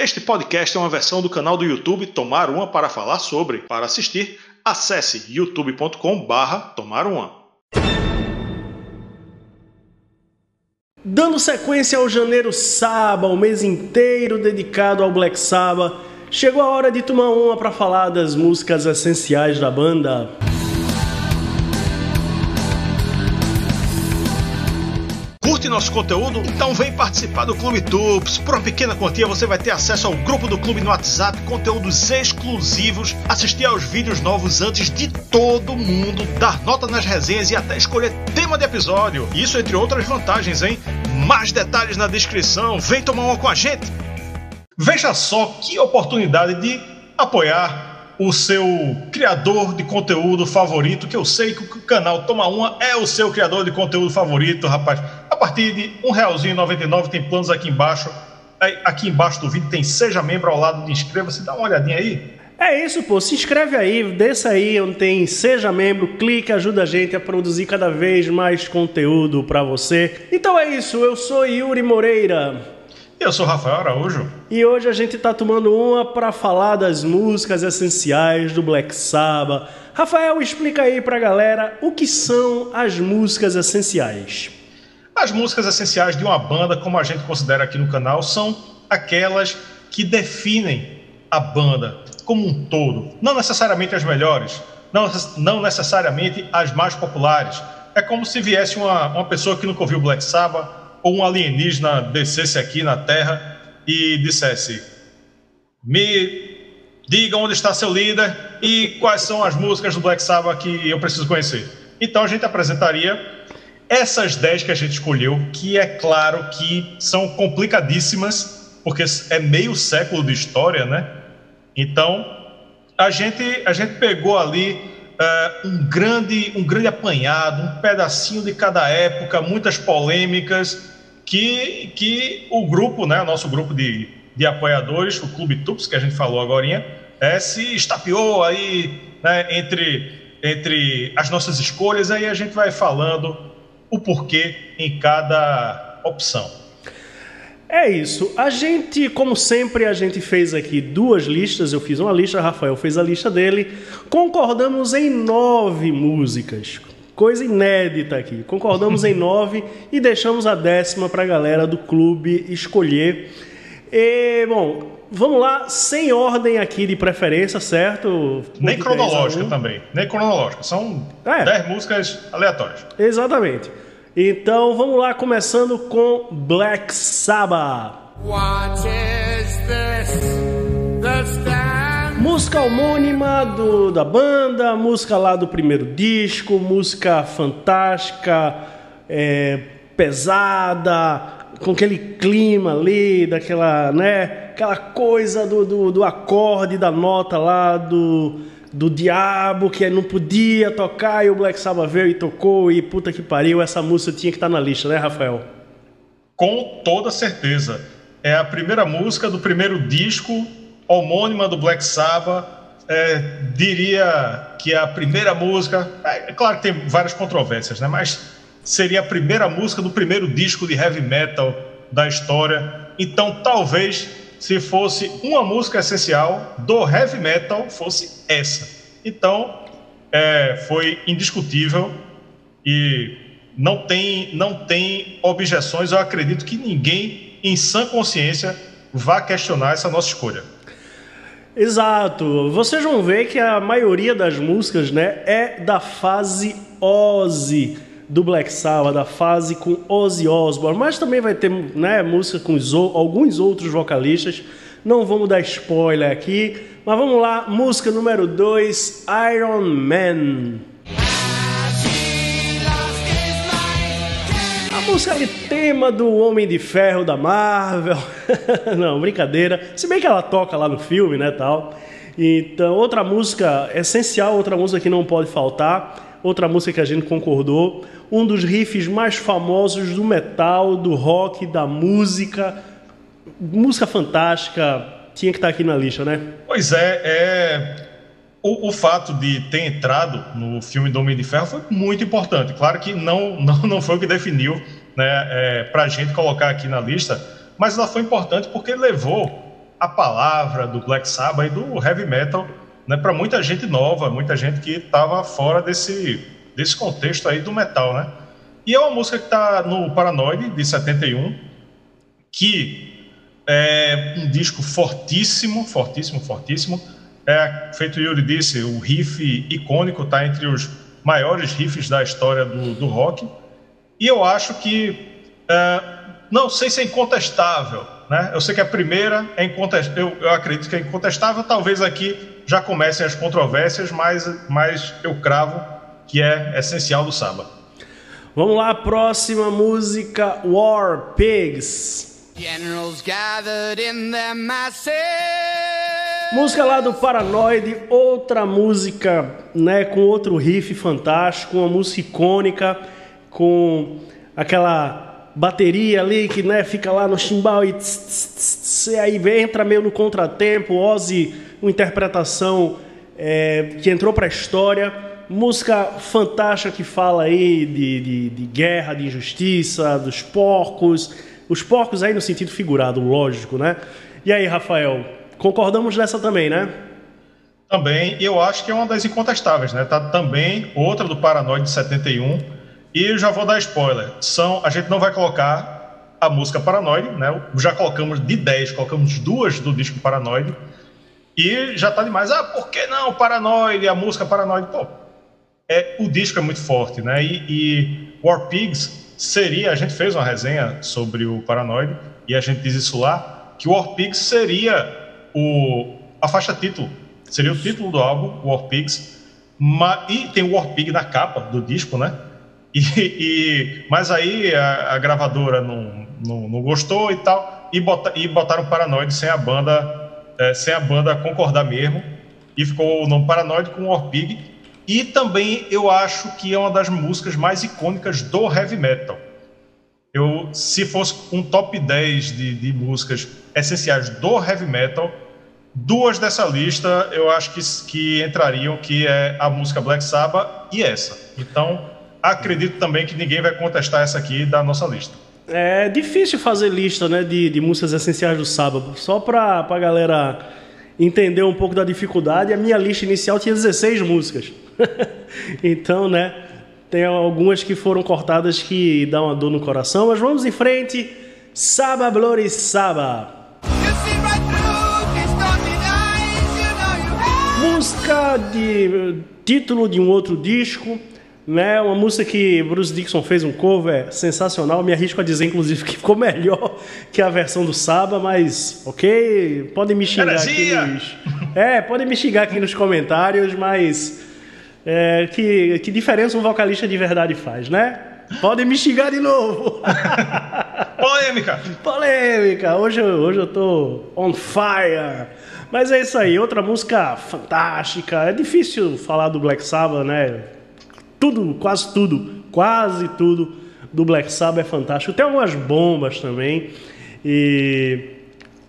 Este podcast é uma versão do canal do YouTube Tomar Uma para falar sobre. Para assistir, acesse youtube.com/barra Tomar Uma. Dando sequência ao Janeiro Saba, o mês inteiro dedicado ao Black Sabbath, chegou a hora de tomar uma para falar das músicas essenciais da banda. Nosso conteúdo? Então vem participar do Clube Tubes. Por uma pequena quantia você vai ter acesso ao grupo do clube no WhatsApp, conteúdos exclusivos, assistir aos vídeos novos antes de todo mundo, dar nota nas resenhas e até escolher tema de episódio. Isso entre outras vantagens, hein? Mais detalhes na descrição. Vem tomar uma com a gente. Veja só que oportunidade de apoiar o seu criador de conteúdo favorito, que eu sei que o canal Toma Uma é o seu criador de conteúdo favorito, rapaz. A partir de um realzinho 99 tem planos aqui embaixo. Aqui embaixo do vídeo tem Seja Membro ao lado de Inscreva-se. Dá uma olhadinha aí. É isso, pô. Se inscreve aí, desça aí onde tem Seja Membro, clique, ajuda a gente a produzir cada vez mais conteúdo para você. Então é isso, eu sou Yuri Moreira. Eu sou Rafael Araújo. E hoje a gente está tomando uma para falar das músicas essenciais do Black Sabbath. Rafael, explica aí para a galera o que são as músicas essenciais. As músicas essenciais de uma banda, como a gente considera aqui no canal, são aquelas que definem a banda como um todo. Não necessariamente as melhores, não, não necessariamente as mais populares. É como se viesse uma, uma pessoa que nunca ouviu Black Sabbath ou um alienígena descesse aqui na Terra e dissesse: Me diga onde está seu líder e quais são as músicas do Black Sabbath que eu preciso conhecer. Então a gente apresentaria essas 10 que a gente escolheu, que é claro que são complicadíssimas, porque é meio século de história, né? Então a gente, a gente pegou ali uh, um, grande, um grande apanhado, um pedacinho de cada época, muitas polêmicas, que, que o grupo, né, nosso grupo de, de apoiadores, o Clube Tups, que a gente falou agora, é, se estapeou aí né, entre, entre as nossas escolhas, aí a gente vai falando o porquê em cada opção. É isso. A gente, como sempre, a gente fez aqui duas listas. Eu fiz uma lista, Rafael fez a lista dele. Concordamos em nove músicas. Coisa inédita aqui. Concordamos em nove e deixamos a décima para a galera do clube escolher. E, bom, vamos lá, sem ordem aqui de preferência, certo? Nem cronológica também. Nem cronológica. São é. dez músicas aleatórias. Exatamente. Então vamos lá, começando com Black Sabbath. What is this? Música homônima do, da banda, música lá do primeiro disco, música fantástica, é, pesada, com aquele clima ali, daquela, né, aquela coisa do, do, do acorde, da nota lá do, do diabo que não podia tocar e o Black Sabbath veio e tocou e puta que pariu, essa música tinha que estar na lista, né, Rafael? Com toda certeza. É a primeira música do primeiro disco homônima do Black Sabbath, é, diria que a primeira música, é, é, claro que tem várias controvérsias, né? Mas seria a primeira música do primeiro disco de heavy metal da história. Então, talvez se fosse uma música essencial do heavy metal, fosse essa. Então, é, foi indiscutível e não tem, não tem objeções. Eu acredito que ninguém, em sã consciência, vá questionar essa nossa escolha. Exato. Vocês vão ver que a maioria das músicas, né, é da fase Ozzy do Black Sabbath, da fase com Ozzy Osbourne, mas também vai ter, né, música com alguns outros vocalistas. Não vamos dar spoiler aqui, mas vamos lá, música número 2, Iron Man. música de tema do Homem de Ferro da Marvel. Não, brincadeira. Se bem que ela toca lá no filme, né, tal. Então, outra música essencial, outra música que não pode faltar, outra música que a gente concordou, um dos riffs mais famosos do metal, do rock, da música, música fantástica, tinha que estar aqui na lista, né? Pois é, é o, o, fato de ter entrado no filme do Homem de Ferro foi muito importante. Claro que não, não, não foi o que definiu né, é, para a gente colocar aqui na lista, mas ela foi importante porque levou a palavra do Black Sabbath e do heavy metal né, para muita gente nova, muita gente que estava fora desse, desse contexto aí do metal, né? E é uma música que está no Paranoid, de 71, que é um disco fortíssimo, fortíssimo, fortíssimo. É, feito o Yuri disse, o riff icônico está entre os maiores riffs da história do, do rock. E eu acho que, é, não sei se é incontestável, né? Eu sei que a primeira é incontestável, eu, eu acredito que é incontestável, talvez aqui já comecem as controvérsias, mas, mas eu cravo que é essencial do samba. Vamos lá, próxima música, War Pigs. Generals gathered in their masses. Música lá do Paranoid, outra música, né, com outro riff fantástico, uma música icônica, com aquela bateria ali que, né, fica lá no chimbal e, tss, tss, tss, e aí entra meio no contratempo, Ozzy, uma interpretação é, que entrou para a história música fantástica que fala aí de, de, de, guerra, de injustiça, dos porcos. Os porcos aí no sentido figurado, lógico, né? E aí, Rafael, concordamos nessa também, né? Também, eu acho que é uma das incontestáveis, né? Tá também outra do Paranoide de 71. E eu já vou dar spoiler. São, a gente não vai colocar a música Paranoide, né? Já colocamos de 10, colocamos duas do disco Paranoide. E já tá demais. Ah, por que não Paranoide, a música Paranoide? Pô, é, o disco é muito forte, né? E, e War Pigs seria, a gente fez uma resenha sobre o Paranoid e a gente diz isso lá, que War Pigs seria o, a faixa título, seria o título do álbum, War Pigs, ma, e tem o War Pig na capa do disco, né? E, e mas aí a, a gravadora não, não, não, gostou e tal, e, bota, e botaram Paranoid sem a banda, é, sem a banda concordar mesmo, e ficou o nome Paranoid com War Pig, e também eu acho que é uma das músicas mais icônicas do heavy metal. Eu, se fosse um top 10 de, de músicas essenciais do heavy metal, duas dessa lista eu acho que, que entrariam, que é a música Black Sabbath e essa. Então, acredito também que ninguém vai contestar essa aqui da nossa lista. É difícil fazer lista né, de, de músicas essenciais do sábado, só para a galera entender um pouco da dificuldade. A minha lista inicial tinha 16 músicas. então, né? Tem algumas que foram cortadas que dão uma dor no coração, mas vamos em frente. Saba Blori Saba. Música de título de um outro disco, né? Uma música que Bruce Dixon fez um cover sensacional. Me arrisco a dizer, inclusive, que ficou melhor que a versão do Saba, mas ok, podem me xingar aqui nos... É, podem me xingar aqui nos comentários, mas é, que, que diferença um vocalista de verdade faz, né? Podem me xingar de novo. Polêmica. Polêmica. Hoje, hoje eu tô on fire. Mas é isso aí. Outra música fantástica. É difícil falar do Black Sabbath, né? Tudo, quase tudo, quase tudo do Black Sabbath é fantástico. Tem algumas bombas também. E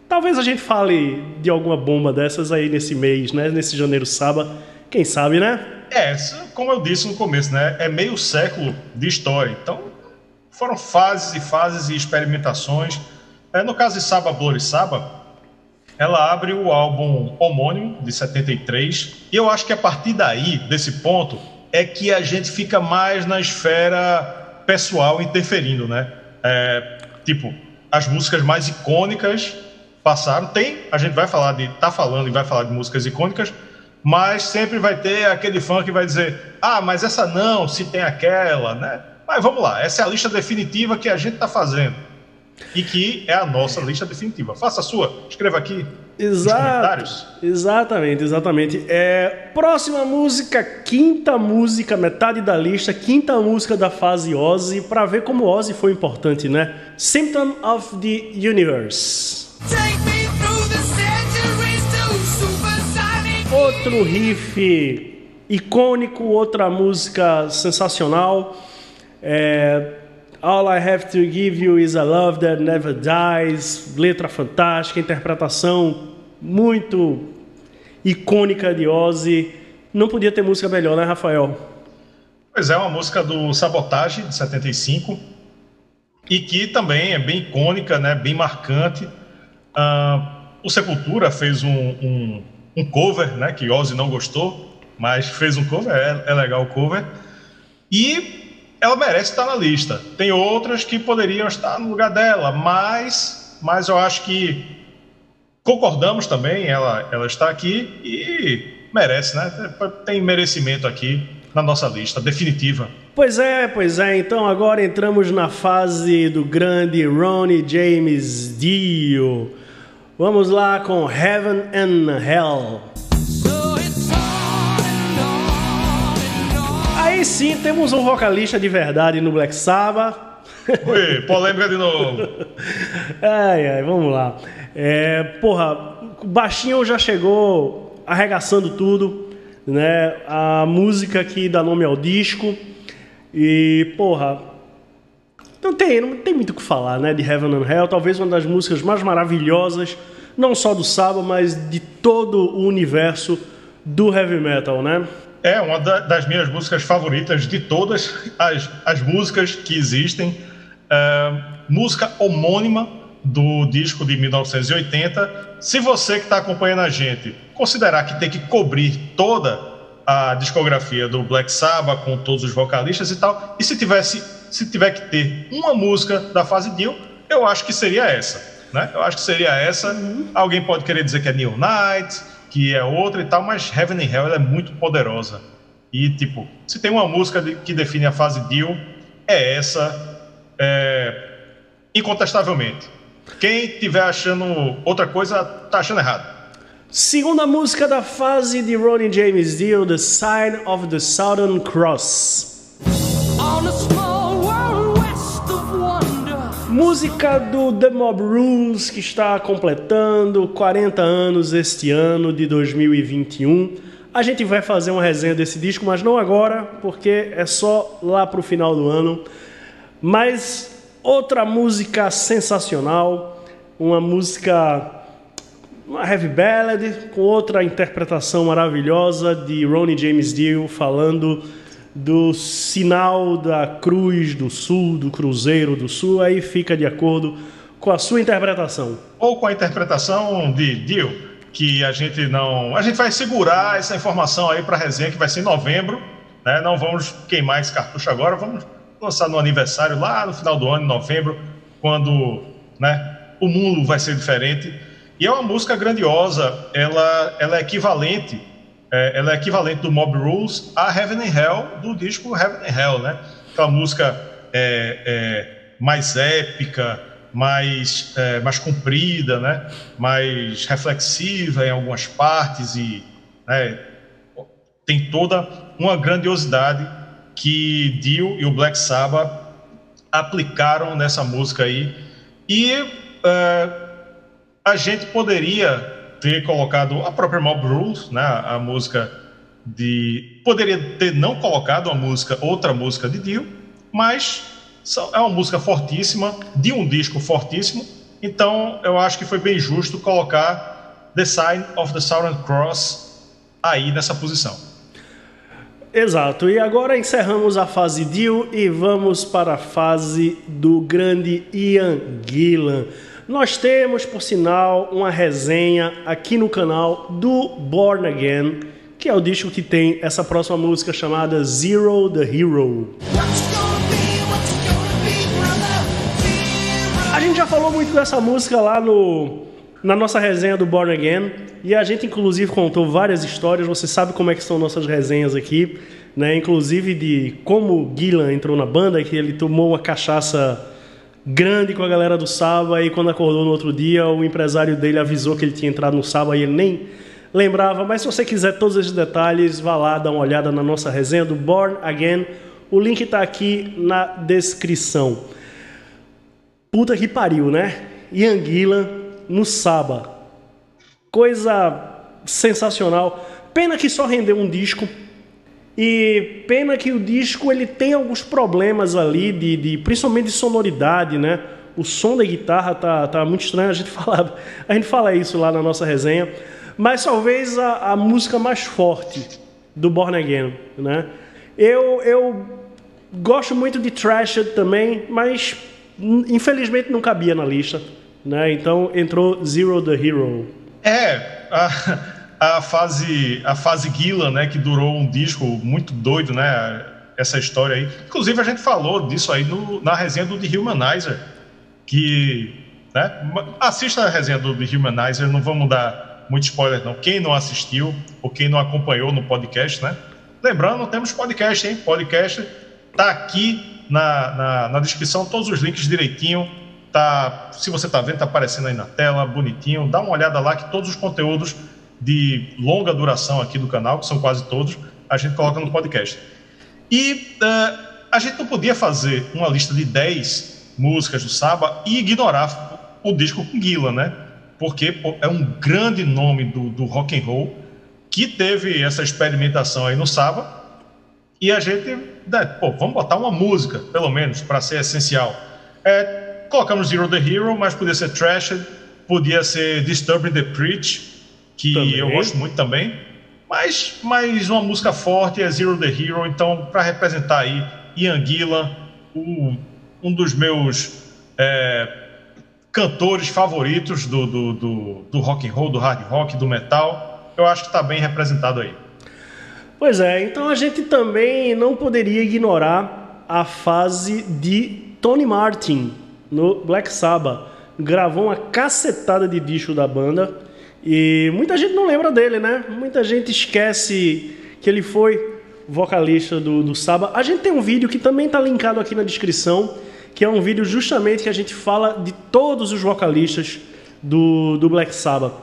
talvez a gente fale de alguma bomba dessas aí nesse mês, né? Nesse janeiro sábado. Quem sabe, né? É, como eu disse no começo, né? É meio século de história. Então, foram fases e fases e experimentações. É, no caso de Saba Bloody Saba, ela abre o álbum homônimo de 73. E eu acho que a partir daí, desse ponto, é que a gente fica mais na esfera pessoal interferindo, né? É, tipo, as músicas mais icônicas passaram. Tem, a gente vai falar de. tá falando e vai falar de músicas icônicas, mas sempre vai ter aquele fã que vai dizer: ah, mas essa não, se tem aquela, né? Mas vamos lá, essa é a lista definitiva que a gente está fazendo e que é a nossa lista definitiva. Faça a sua, escreva aqui Exato. Exatamente, exatamente. É, próxima música, quinta música, metade da lista, quinta música da fase Ozzy, para ver como Ozzy foi importante, né? Symptom of the Universe. Take me Outro riff icônico, outra música sensacional. É, All I Have to Give You Is a Love That Never Dies. Letra fantástica, interpretação muito icônica de Ozzy. Não podia ter música melhor, né, Rafael? Pois é, uma música do Sabotage, de 75, e que também é bem icônica, né, bem marcante. Uh, o Sepultura fez um, um, um cover, né? Que Ozzy não gostou, mas fez um cover, é, é legal o cover. E ela merece estar na lista. Tem outras que poderiam estar no lugar dela, mas, mas eu acho que concordamos também, ela, ela está aqui e merece, né? Tem merecimento aqui na nossa lista definitiva. Pois é, pois é. Então agora entramos na fase do grande Ronnie James Dio. Vamos lá com Heaven and Hell. Aí sim temos um vocalista de verdade no Black Sabbath. Oi, polêmica de novo. ai, ai, vamos lá. É, porra, Baixinho já chegou arregaçando tudo, né? A música que dá nome ao disco. E, porra, não tem, não tem muito o que falar, né? De Heaven and Hell, talvez uma das músicas mais maravilhosas, não só do Saba, mas de todo o universo do heavy metal, né? É uma das minhas músicas favoritas de todas as, as músicas que existem. Uh, música homônima do disco de 1980. Se você que está acompanhando a gente considerar que tem que cobrir toda a discografia do Black Sabbath com todos os vocalistas e tal, e se tivesse, se tiver que ter uma música da fase Dio, eu acho que seria essa, né? Eu acho que seria essa. Uhum. Alguém pode querer dizer que é New Night, que é outra e tal, mas Heaven and Hell é muito poderosa. E tipo, se tem uma música de, que define a fase Dio, é essa, é, incontestavelmente. Quem tiver achando outra coisa, tá achando errado. Segunda música da fase de Ronnie James Dio, The Sign of the Southern Cross. Música do The Mob Rules que está completando 40 anos este ano de 2021. A gente vai fazer uma resenha desse disco, mas não agora, porque é só lá para o final do ano. Mas Outra música sensacional, uma música, uma heavy ballad, com outra interpretação maravilhosa de Ronnie James Dio falando do sinal da cruz do sul, do cruzeiro do sul, aí fica de acordo com a sua interpretação. Ou com a interpretação de Dio, que a gente não. A gente vai segurar essa informação aí para a resenha que vai ser em novembro. Né? Não vamos queimar esse cartucho agora, vamos lançar no aniversário lá no final do ano, em novembro, quando né, o mundo vai ser diferente. E é uma música grandiosa, ela, ela é equivalente, é, ela é equivalente do Mob Rules a Heaven and Hell do disco Heaven and Hell, né? Aquela música é, é, mais épica, mais, é, mais comprida, né? Mais reflexiva em algumas partes e né, tem toda uma grandiosidade que Dio e o Black Sabbath aplicaram nessa música aí. E uh, a gente poderia ter colocado a própria Mob Rules, né, a música de. Poderia ter não colocado a música, outra música de Dio, mas é uma música fortíssima, de um disco fortíssimo, então eu acho que foi bem justo colocar The Sign of the Southern Cross aí nessa posição. Exato. E agora encerramos a fase Dio e vamos para a fase do grande Ian Gillan. Nós temos, por sinal, uma resenha aqui no canal do Born Again, que é o disco que tem essa próxima música chamada Zero the Hero. A gente já falou muito dessa música lá no na nossa resenha do Born Again. E a gente, inclusive, contou várias histórias. Você sabe como é que são nossas resenhas aqui. Né? Inclusive de como Gillan entrou na banda, que ele tomou uma cachaça grande com a galera do Saba e quando acordou no outro dia, o empresário dele avisou que ele tinha entrado no Saba e ele nem lembrava. Mas se você quiser todos esses detalhes, vá lá dar uma olhada na nossa resenha do Born Again. O link está aqui na descrição. Puta que pariu, né? Ian Gillan no Saba. Coisa sensacional. Pena que só rendeu um disco. E pena que o disco ele tem alguns problemas ali, de, de principalmente de sonoridade, né? O som da guitarra tá, tá muito estranho. A gente, fala, a gente fala isso lá na nossa resenha. Mas talvez a, a música mais forte do Born Again, né? Eu, eu gosto muito de Trashed também, mas infelizmente não cabia na lista né? Então entrou Zero the Hero. É, a, a fase a fase Gila, né, que durou um disco muito doido, né? Essa história aí. Inclusive a gente falou disso aí no, na resenha do The Humanizer, que, né? Assista a resenha do The Humanizer, não vamos dar muito spoiler não. Quem não assistiu ou quem não acompanhou no podcast, né? Lembrando, temos podcast, hein? Podcast tá aqui na, na, na descrição, todos os links direitinho Tá, se você está vendo, está aparecendo aí na tela, bonitinho. Dá uma olhada lá que todos os conteúdos de longa duração aqui do canal, que são quase todos, a gente coloca no podcast. E uh, a gente não podia fazer uma lista de 10 músicas do Saba e ignorar o disco com Guila, né? Porque pô, é um grande nome do, do rock and roll que teve essa experimentação aí no Saba. E a gente, né, pô, vamos botar uma música, pelo menos, para ser essencial. É, colocamos Zero the Hero, mas podia ser Trashed, podia ser Disturbing the Preach, que também. eu gosto muito também. Mas, mas uma música forte é Zero the Hero, então para representar aí Ian Gillan, o, um dos meus é, cantores favoritos do, do, do, do rock and roll, do hard rock, do metal, eu acho que está bem representado aí. Pois é, então a gente também não poderia ignorar a fase de Tony Martin, no Black Sabbath. Gravou uma cacetada de disco da banda e muita gente não lembra dele, né? Muita gente esquece que ele foi vocalista do, do Sabbath. A gente tem um vídeo que também está linkado aqui na descrição, que é um vídeo justamente que a gente fala de todos os vocalistas do, do Black Sabbath.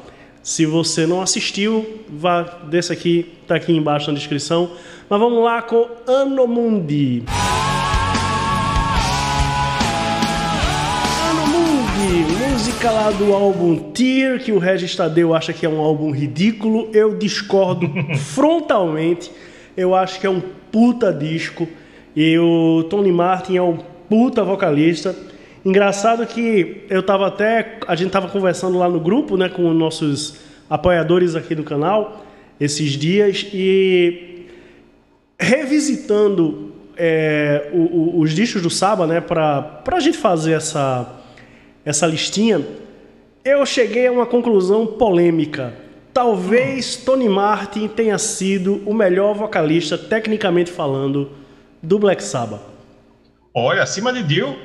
Se você não assistiu, vá desse aqui, tá aqui embaixo na descrição. Mas vamos lá com Anomundi. Mundi. Música lá do álbum Tear, que o Regis Tadeu acha que é um álbum ridículo, eu discordo frontalmente. Eu acho que é um puta disco. E o Tony Martin é um puta vocalista. Engraçado que eu tava até. A gente tava conversando lá no grupo, né, com nossos apoiadores aqui do canal esses dias e revisitando é, o, o, os discos do Saba, né, para a gente fazer essa essa listinha, eu cheguei a uma conclusão polêmica. Talvez Tony Martin tenha sido o melhor vocalista, tecnicamente falando, do Black Sabbath. Olha, acima de Dio.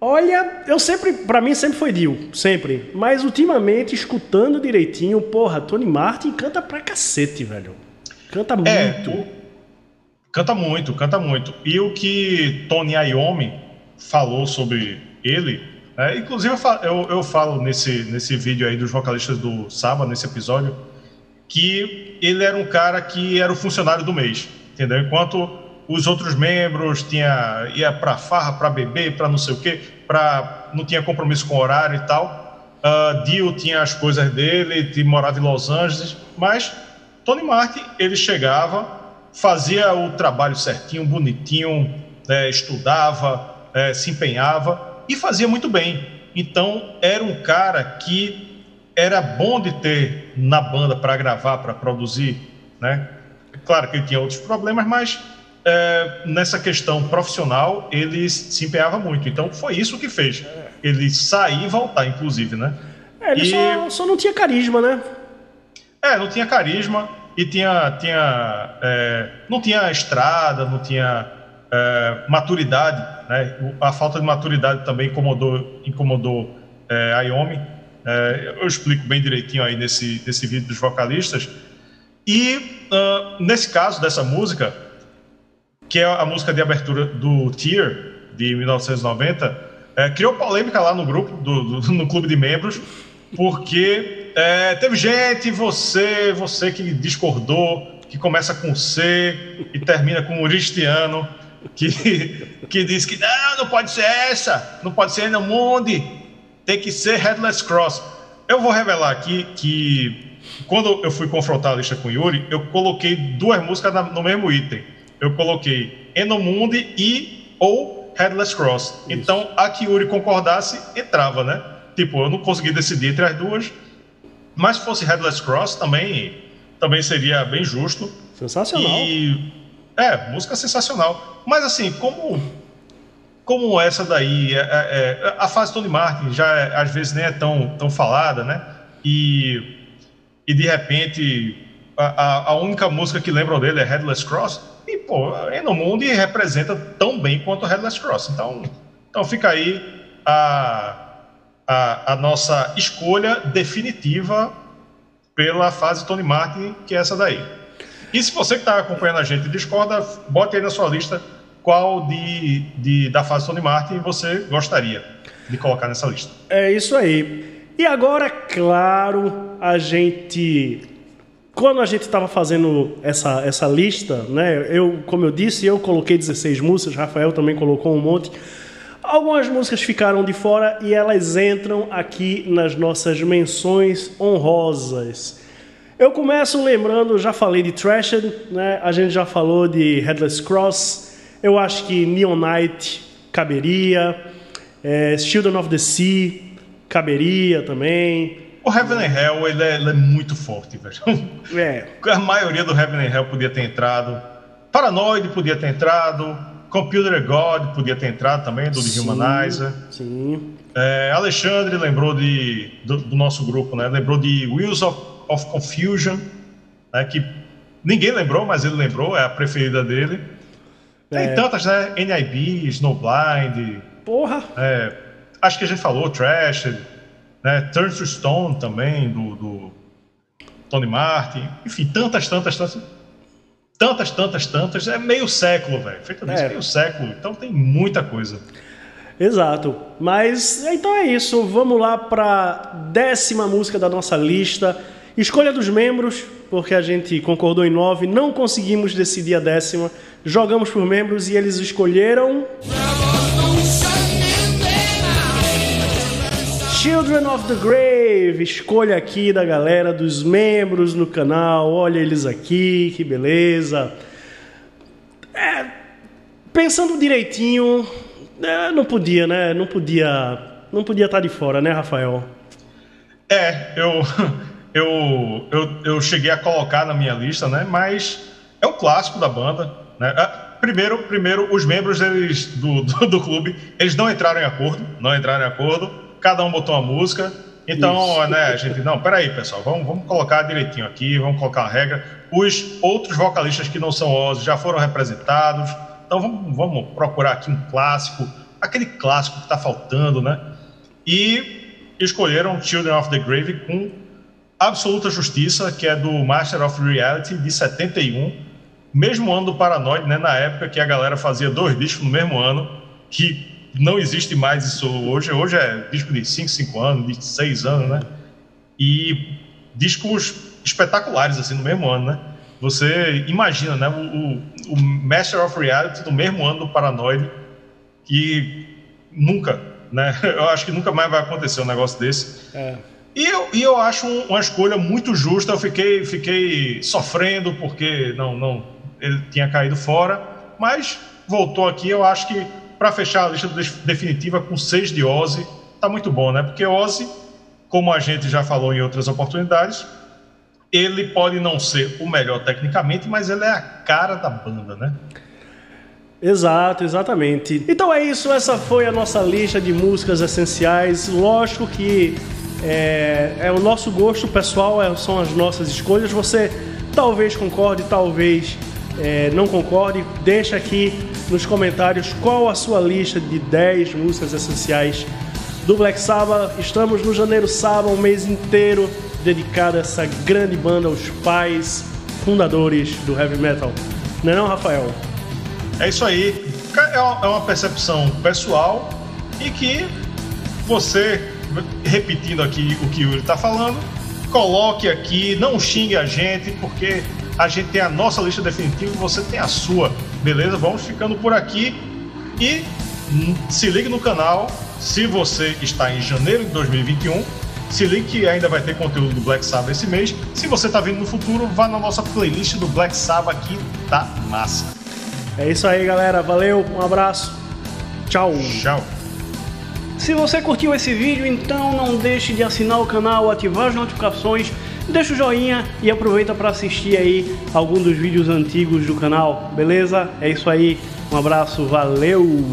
Olha, eu sempre, para mim sempre foi Dio, sempre. Mas ultimamente, escutando direitinho, porra, Tony Martin canta pra cacete, velho. Canta é, muito. O... Canta muito, canta muito. E o que Tony Iommi falou sobre ele é, inclusive, eu falo, eu, eu falo, nesse, nesse vídeo aí dos vocalistas do Saba, nesse episódio, que ele era um cara que era o funcionário do mês, entendeu? Enquanto os outros membros tinha, ia para farra, para beber, para não sei o quê, pra, não tinha compromisso com horário e tal. Uh, Dio tinha as coisas dele, morava em Los Angeles, mas Tony Martin, ele chegava, fazia o trabalho certinho, bonitinho, né, estudava, é, se empenhava e fazia muito bem. Então era um cara que era bom de ter na banda para gravar, para produzir, né? Claro que ele tinha outros problemas, mas é, nessa questão profissional ele se empenhava muito. Então foi isso que fez ele sair e voltar, inclusive, né? É, ele e... só, só, não tinha carisma, né? É, não tinha carisma e tinha, tinha é, não tinha estrada, não tinha é, maturidade, né? a falta de maturidade também incomodou, incomodou é, a Yomi. É, eu explico bem direitinho aí nesse, nesse vídeo dos vocalistas. E uh, nesse caso dessa música, que é a música de abertura do Tear, de 1990, é, criou polêmica lá no grupo, do, do no clube de membros, porque é, teve gente, você, você que discordou, que começa com C e termina com Uristiano, que, que diz que não, não pode ser essa, não pode ser no Mundi, tem que ser Headless Cross. Eu vou revelar aqui que quando eu fui confrontar a lista com o Yuri, eu coloquei duas músicas no mesmo item. Eu coloquei Enomundi e ou Headless Cross. Isso. Então, a que Yuri concordasse, entrava, né? Tipo, eu não consegui decidir entre as duas. Mas se fosse Headless Cross, também, também seria bem justo. Sensacional. E é, música sensacional. Mas assim, como como essa daí. É, é, é, a fase Tony Martin já é, às vezes nem é tão, tão falada, né? E, e de repente a, a única música que lembram dele é Headless Cross. E, pô, Enomundi representa tão bem quanto Headless Cross. Então, então fica aí a, a, a nossa escolha definitiva pela fase Tony Martin, que é essa daí. E se você que está acompanhando a gente discorda, bote aí na sua lista qual de, de, da fase Tony Martin você gostaria de colocar nessa lista. É isso aí. E agora, claro, a gente. Quando a gente estava fazendo essa, essa lista, né? Eu, como eu disse, eu coloquei 16 músicas, Rafael também colocou um monte. Algumas músicas ficaram de fora e elas entram aqui nas nossas menções honrosas. Eu começo lembrando, já falei de Trashed, né? A gente já falou de Headless Cross, eu acho que Neon Knight caberia, é, Children of the Sea caberia também. O Heaven and Hell ele é, ele é muito forte, velho. É. A maioria do Heaven and Hell podia ter entrado. Paranoid podia ter entrado. Computer God podia ter entrado também, do sim, Humanizer. Sim. É, Alexandre lembrou de, do, do, nosso grupo, né? Lembrou de Wheels of, of Confusion, né? que ninguém lembrou, mas ele lembrou, é a preferida dele. Tem é. tantas, né? NIB, Snowblind. Porra! É, acho que a gente falou, Trash, né? Turn to Stone também, do, do Tony Martin. Enfim, tantas, tantas, tantas. Tantas, tantas, tantas. É meio século, velho. Feito nisso, é. meio século. Então tem muita coisa. Exato. Mas então é isso. Vamos lá para décima música da nossa lista. Escolha dos membros, porque a gente concordou em nove, não conseguimos decidir a décima. Jogamos por membros e eles escolheram. Children of the Grave, escolha aqui da galera dos membros no canal. Olha eles aqui, que beleza. É, pensando direitinho, é, não podia, né? Não podia, não podia estar de fora, né, Rafael? É, eu eu, eu, eu cheguei a colocar na minha lista, né? Mas é um clássico da banda. Né? Ah, primeiro, primeiro, os membros deles, do, do, do, clube, eles não entraram em acordo, não entraram em acordo. Cada um botou uma música. Então, Isso. né, a gente, não, peraí, pessoal, vamos, vamos colocar direitinho aqui, vamos colocar a regra. Os outros vocalistas que não são Ozzy já foram representados. Então, vamos, vamos procurar aqui um clássico, aquele clássico que está faltando, né? E escolheram Children of the Grave com Absoluta Justiça, que é do Master of Reality de 71, mesmo ano do Paranoid, né, na época que a galera fazia dois discos no mesmo ano, que não existe mais isso hoje. Hoje é disco de 5, 5 anos, de 6 anos, né? E discos espetaculares, assim, no mesmo ano, né? Você imagina, né? O, o, Master of Reality do mesmo ano do Paranoid, que nunca, né? Eu acho que nunca mais vai acontecer um negócio desse. É. E eu, e eu acho uma escolha muito justa. Eu fiquei, fiquei sofrendo porque não, não, ele tinha caído fora, mas voltou aqui. Eu acho que para fechar a lista definitiva com seis de Ozzy, tá muito bom, né? Porque Ozzy, como a gente já falou em outras oportunidades, ele pode não ser o melhor tecnicamente, mas ele é a cara da banda, né? Exato, exatamente. Então é isso, essa foi a nossa lista de músicas essenciais. Lógico que é, é o nosso gosto pessoal, é, são as nossas escolhas. Você talvez concorde, talvez é, não concorde. Deixa aqui nos comentários qual a sua lista de 10 músicas essenciais do Black Sabbath. Estamos no Janeiro Sabbath, um mês inteiro dedicado a essa grande banda, os pais fundadores do heavy metal. Não é não, Rafael? É isso aí. É uma é percepção pessoal e que você repetindo aqui o que o Yuri está falando, coloque aqui, não xingue a gente, porque a gente tem a nossa lista definitiva e você tem a sua, beleza? Vamos ficando por aqui e se ligue no canal se você está em janeiro de 2021. Se ligue que ainda vai ter conteúdo do Black Sabbath esse mês. Se você está vindo no futuro, vá na nossa playlist do Black Sabbath que tá massa. É isso aí, galera. Valeu, um abraço. Tchau. Tchau. Se você curtiu esse vídeo, então não deixe de assinar o canal, ativar as notificações, deixa o joinha e aproveita para assistir aí algum dos vídeos antigos do canal, beleza? É isso aí, um abraço, valeu!